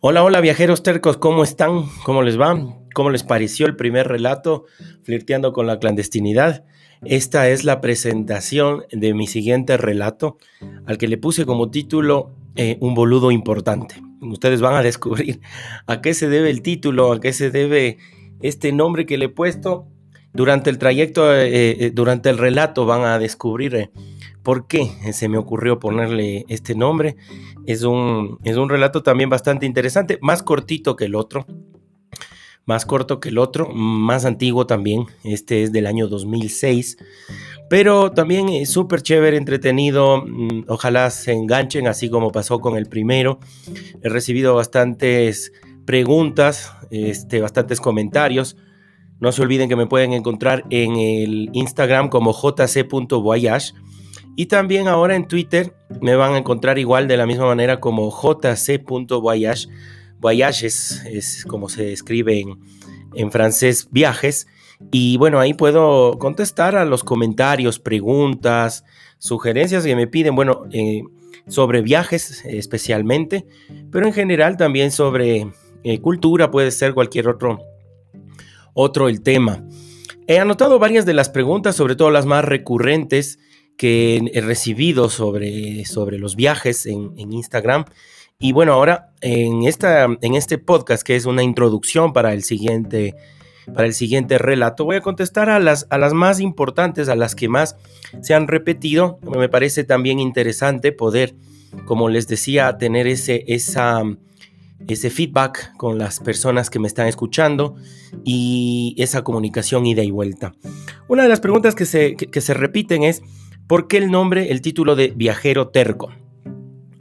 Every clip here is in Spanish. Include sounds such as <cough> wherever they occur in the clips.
Hola, hola viajeros tercos, ¿cómo están? ¿Cómo les va? ¿Cómo les pareció el primer relato, Flirteando con la clandestinidad? Esta es la presentación de mi siguiente relato, al que le puse como título eh, Un boludo importante. Ustedes van a descubrir a qué se debe el título, a qué se debe este nombre que le he puesto. Durante el trayecto, eh, eh, durante el relato van a descubrir por qué se me ocurrió ponerle este nombre. Es un, es un relato también bastante interesante, más cortito que el otro. Más corto que el otro, más antiguo también. Este es del año 2006. Pero también es súper chévere, entretenido. Mm, ojalá se enganchen, así como pasó con el primero. He recibido bastantes preguntas, este, bastantes comentarios. No se olviden que me pueden encontrar en el Instagram como jc.voyage y también ahora en Twitter me van a encontrar igual de la misma manera como jc.voyage. Voyage es, como se escribe en, francés viajes. Y bueno, ahí puedo contestar a los comentarios, preguntas, sugerencias que me piden, bueno, eh, sobre viajes especialmente, pero en general también sobre eh, cultura, puede ser cualquier otro, otro el tema. He anotado varias de las preguntas, sobre todo las más recurrentes, que he recibido sobre, sobre los viajes en, Instagram. Y bueno, ahora en, esta, en este podcast, que es una introducción para el siguiente, para el siguiente relato, voy a contestar a las, a las más importantes, a las que más se han repetido. Me parece también interesante poder, como les decía, tener ese, esa, ese feedback con las personas que me están escuchando y esa comunicación ida y vuelta. Una de las preguntas que se, que se repiten es, ¿Por qué el nombre, el título de Viajero Terco?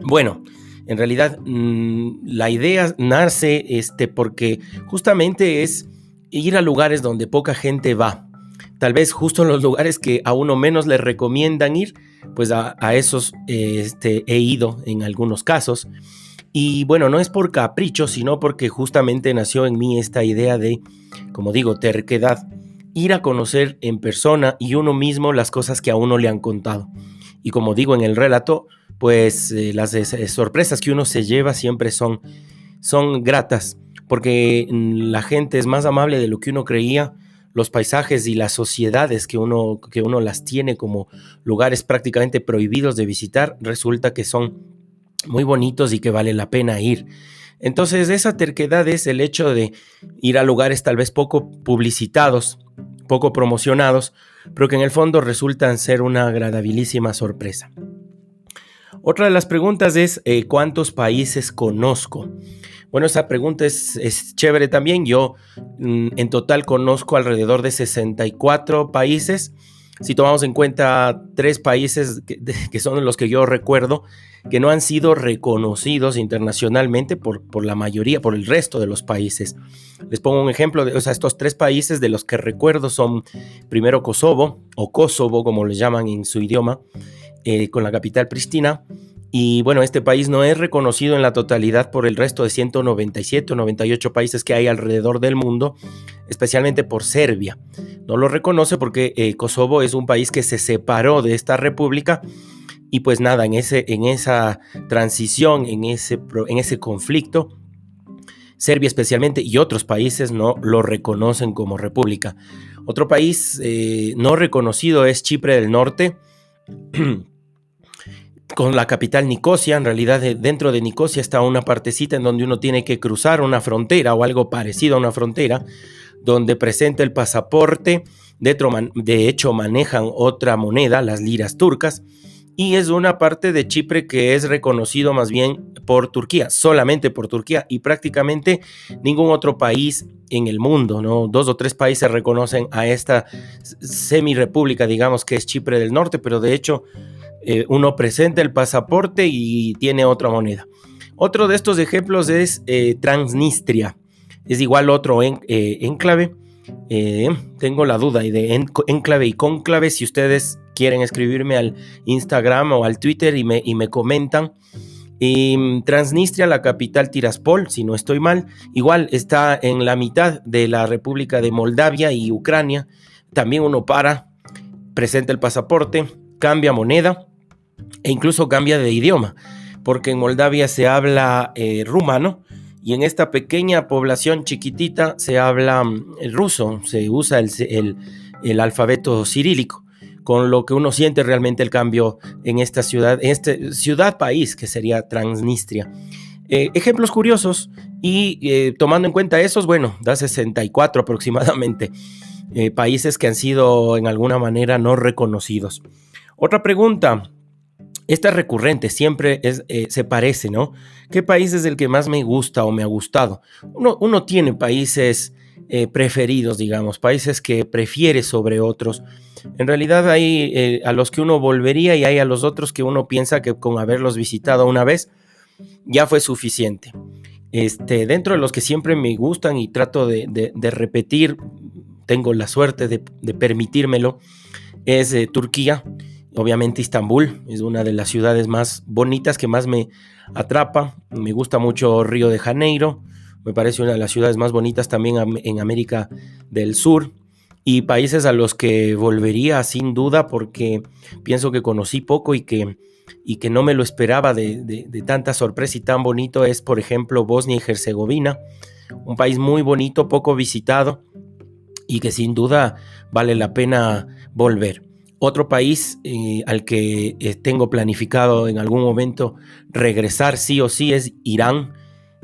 Bueno, en realidad mm, la idea nace este, porque justamente es ir a lugares donde poca gente va. Tal vez justo en los lugares que a uno menos le recomiendan ir, pues a, esos este, he ido en algunos casos. Y bueno, no es por capricho, sino porque justamente nació en mí esta idea de, como digo, terquedad ir a conocer en persona y uno mismo las cosas que a uno le han contado. Y como digo en el relato, pues eh, las sorpresas que uno se lleva siempre son, son gratas, porque mm, la gente es más amable de lo que uno creía, los paisajes y las sociedades que uno, que uno las tiene como lugares prácticamente prohibidos de visitar, resulta que son muy bonitos y que vale la pena ir. Entonces esa terquedad es el hecho de ir a lugares tal vez poco publicitados, poco promocionados, pero que en el fondo resultan ser una agradabilísima sorpresa. Otra de las preguntas es eh, ¿cuántos países conozco? Bueno, esa pregunta es, chévere también. Yo mm, en total conozco alrededor de 64 países si tomamos en cuenta tres países que, son los que yo recuerdo, que no han sido reconocidos internacionalmente por, por, la mayoría, por el resto de los países. Les pongo un ejemplo, de, o sea, estos tres países de los que recuerdo son primero Kosovo, o Kosovo como le llaman en su idioma, eh, con la capital Pristina, y bueno, este país no es reconocido en la totalidad por el resto de 197 o 98 países que hay alrededor del mundo, especialmente por Serbia. No lo reconoce porque eh, Kosovo es un país que se separó de esta república y pues nada, en, ese, en esa transición, en ese, en ese conflicto, Serbia especialmente y otros países no lo reconocen como república. Otro país eh, no reconocido es Chipre del Norte. <clears throat> con la capital Nicosia. En realidad, dentro de Nicosia está una partecita en donde uno tiene que cruzar una frontera o algo parecido a una frontera, donde presenta el pasaporte. De hecho, manejan otra moneda, las liras turcas. y es una parte de Chipre que es reconocido más bien por Turquía, solamente por Turquía y prácticamente ningún otro país en el mundo, ¿no? Dos o tres países reconocen a esta semi-república, digamos que es Chipre del Norte, pero de hecho eh, uno presenta el pasaporte y tiene otra moneda. Otro de estos ejemplos es eh, Transnistria, es igual otro en, eh, enclave. tengo la duda de enclave y conclave, si ustedes quieren escribirme al Instagram o al Twitter y me, comentan. Mm, Transnistria, la capital Tiraspol, si no estoy mal, igual está en la mitad de la República de Moldavia y Ucrania. También uno para, presenta el pasaporte, cambia moneda e incluso cambia de idioma, porque en Moldavia se habla eh, rumano y en esta pequeña población chiquitita se habla mm, ruso, se usa el, el alfabeto cirílico con lo que uno siente realmente el cambio en esta ciudad, en este ciudad-país que sería Transnistria. Eh, ejemplos curiosos y eh, tomando en cuenta esos, bueno, da 64 aproximadamente países que han sido en alguna manera no reconocidos. Otra pregunta, esta es recurrente, siempre es, se parece, ¿no? ¿Qué país es el que más me gusta o me ha gustado? Uno, tiene países preferidos, digamos, países que prefiere sobre otros. En realidad hay eh, a los que uno volvería y hay a los otros que uno piensa que con haberlos visitado una vez ya fue suficiente. Este, dentro de los que siempre me gustan y trato de, repetir, tengo la suerte de, permitírmelo, es eh, Turquía. Obviamente Istambul es una de las ciudades más bonitas que más me atrapa. Me gusta mucho Río de Janeiro. Me parece una de las ciudades más bonitas también en América del Sur y países a los que volvería sin duda porque pienso que conocí poco y que, y que no me lo esperaba de, tanta sorpresa y tan bonito es, por ejemplo, Bosnia y Herzegovina, un país muy bonito, poco visitado y que sin duda vale la pena volver. Otro país eh, al que eh, tengo planificado en algún momento regresar sí o sí es Irán.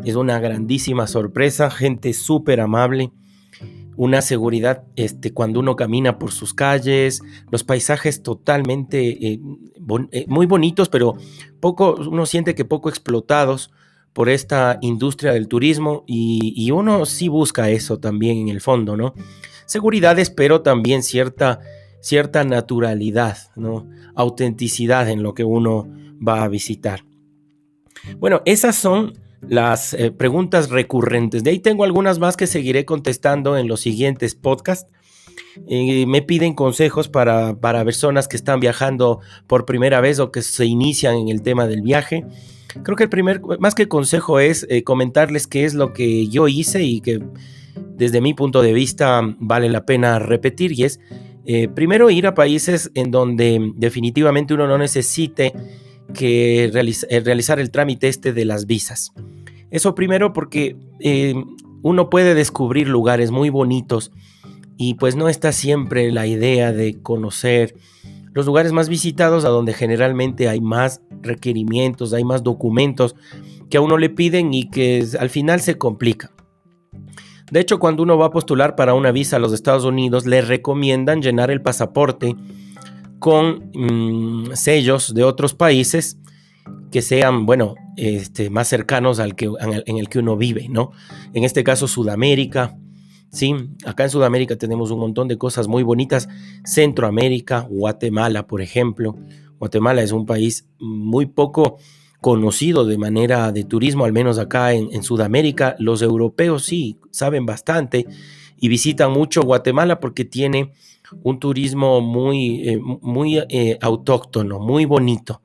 Es una grandísima sorpresa, gente súper amable una seguridad este, cuando uno camina por sus calles, los paisajes totalmente eh, muy bonitos, pero poco, uno siente que poco explotados por esta industria del turismo y, uno sí busca eso también en el fondo, ¿no? Seguridades, pero también cierta, cierta naturalidad, ¿no? Autenticidad en lo que uno va a visitar. Bueno, esas son las eh, preguntas recurrentes. De ahí tengo algunas más que seguiré contestando en los siguientes podcasts. me piden consejos para, para, personas que están viajando por primera vez o que se inician en el tema del viaje. Creo que el primer, más que consejo, es eh, comentarles qué es lo que yo hice y que desde mi punto de vista vale la pena repetir. Y es, eh, primero, ir a países en donde definitivamente uno no necesite que realizar el trámite este de las visas. Eso primero porque eh, uno puede descubrir lugares muy bonitos y pues no está siempre la idea de conocer los lugares más visitados a donde generalmente hay más requerimientos, hay más documentos que a uno le piden y que al final se complica. De hecho, cuando uno va a postular para una visa a los Estados Unidos, le recomiendan llenar el pasaporte con mm, sellos de otros países que sean, bueno, este, más cercanos al que, en, el, que uno vive, ¿no? En este caso, Sudamérica, ¿sí? Acá en Sudamérica tenemos un montón de cosas muy bonitas. Centroamérica, Guatemala, por ejemplo. Guatemala es un país muy poco conocido de manera de turismo, al menos acá en, Sudamérica. Los europeos sí saben bastante y visitan mucho Guatemala porque tiene un turismo muy, eh, muy eh, autóctono, muy bonito.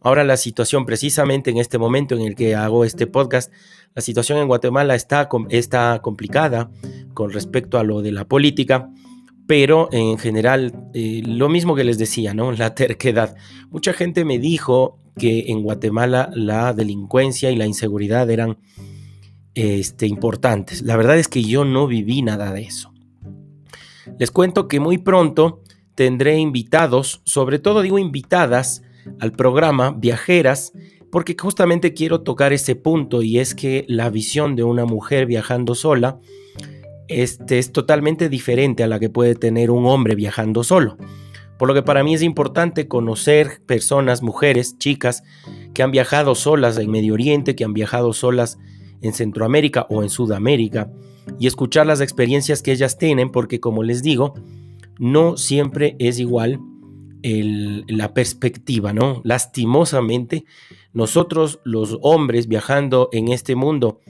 Ahora la situación, precisamente en este momento en el que hago este podcast, la situación en Guatemala está, está complicada con respecto a lo de la política, pero en general eh, lo mismo que les decía, ¿no? <laughs> La terquedad. Mucha gente me dijo que en Guatemala la delincuencia y la inseguridad eran este, importantes. La verdad es que yo no viví nada de eso. Les cuento que muy pronto tendré invitados, sobre todo digo invitadas, al programa Viajeras porque justamente quiero tocar ese punto y es que la visión de una mujer viajando sola este, es totalmente diferente a la que puede tener un hombre viajando solo. Por lo que para mí es importante conocer personas, mujeres, chicas, que han viajado solas en Medio Oriente, que han viajado solas en Centroamérica o en Sudamérica, y escuchar las experiencias que ellas tienen, porque como les digo, no siempre es igual la perspectiva, ¿no? Lastimosamente, nosotros los hombres viajando en este mundo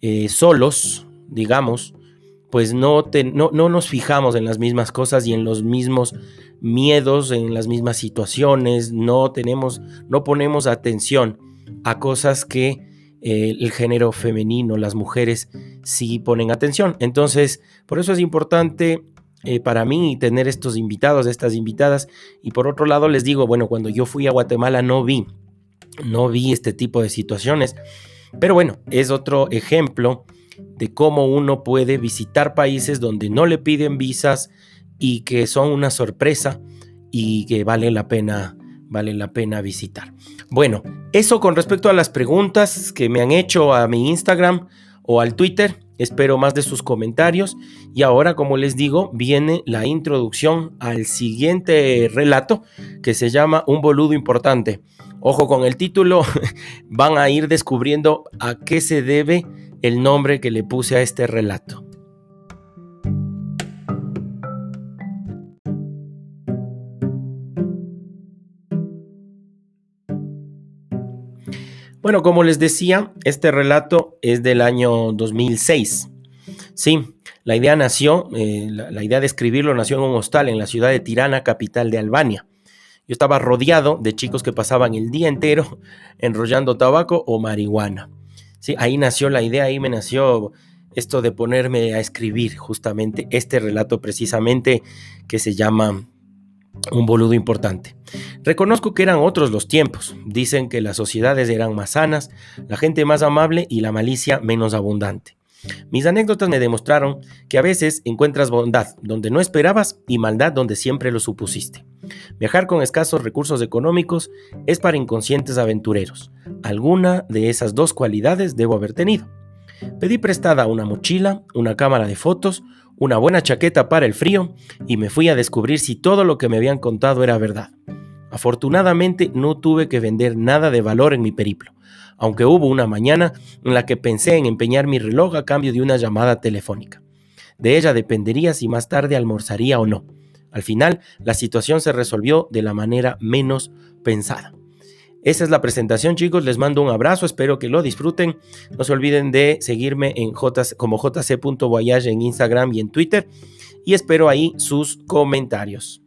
eh, solos, digamos, pues no, no, no, nos fijamos en las mismas cosas y en los mismos miedos, en las mismas situaciones, no tenemos, no ponemos atención a cosas que eh, el género femenino, las mujeres sí ponen atención. Entonces, por eso es importante eh, para mí tener estos invitados, estas invitadas. Y por otro lado, les digo, bueno, cuando yo fui a Guatemala no vi, no vi este tipo de situaciones. Pero bueno, es otro ejemplo de cómo uno puede visitar países donde no le piden visas y que son una sorpresa y que vale la pena, vale la pena visitar. Bueno, eso con respecto a las preguntas que me han hecho a mi Instagram o al Twitter. Espero más de sus comentarios. Y ahora, como les digo, viene la introducción al siguiente relato que se llama Un boludo importante. Ojo con el título, <laughs> van a ir descubriendo a qué se debe el nombre que le puse a este relato. Bueno, como les decía, este relato es del año 2006. Sí, la idea nació, eh, la, idea de escribirlo nació en un hostal en la ciudad de Tirana, capital de Albania. Yo estaba rodeado de chicos que pasaban el día entero <laughs> enrollando tabaco o marihuana. Sí, ahí nació la idea, ahí me nació esto de ponerme a escribir justamente este relato precisamente que se llama un boludo importante. Reconozco que eran otros los tiempos. Dicen que las sociedades eran más sanas, la gente más amable y la malicia menos abundante. Mis anécdotas me demostraron que a veces encuentras bondad donde no esperabas y maldad donde siempre lo supusiste. Viajar con escasos recursos económicos es para inconscientes aventureros. Alguna de esas dos cualidades debo haber tenido. Pedí prestada una mochila, una cámara de fotos, una buena chaqueta para el frío y me fui a descubrir si todo lo que me habían contado era verdad. Afortunadamente no tuve que vender nada de valor en mi periplo, aunque hubo una mañana en la que pensé en empeñar mi reloj a cambio de una llamada telefónica. De ella dependería si más tarde almorzaría o no. Al final, la situación se resolvió de la manera menos pensada. Esa es la presentación, chicos. Les mando un abrazo. Espero que lo disfruten. No se olviden de seguirme en J como jc.voyage en Instagram y en Twitter. Y espero ahí sus comentarios.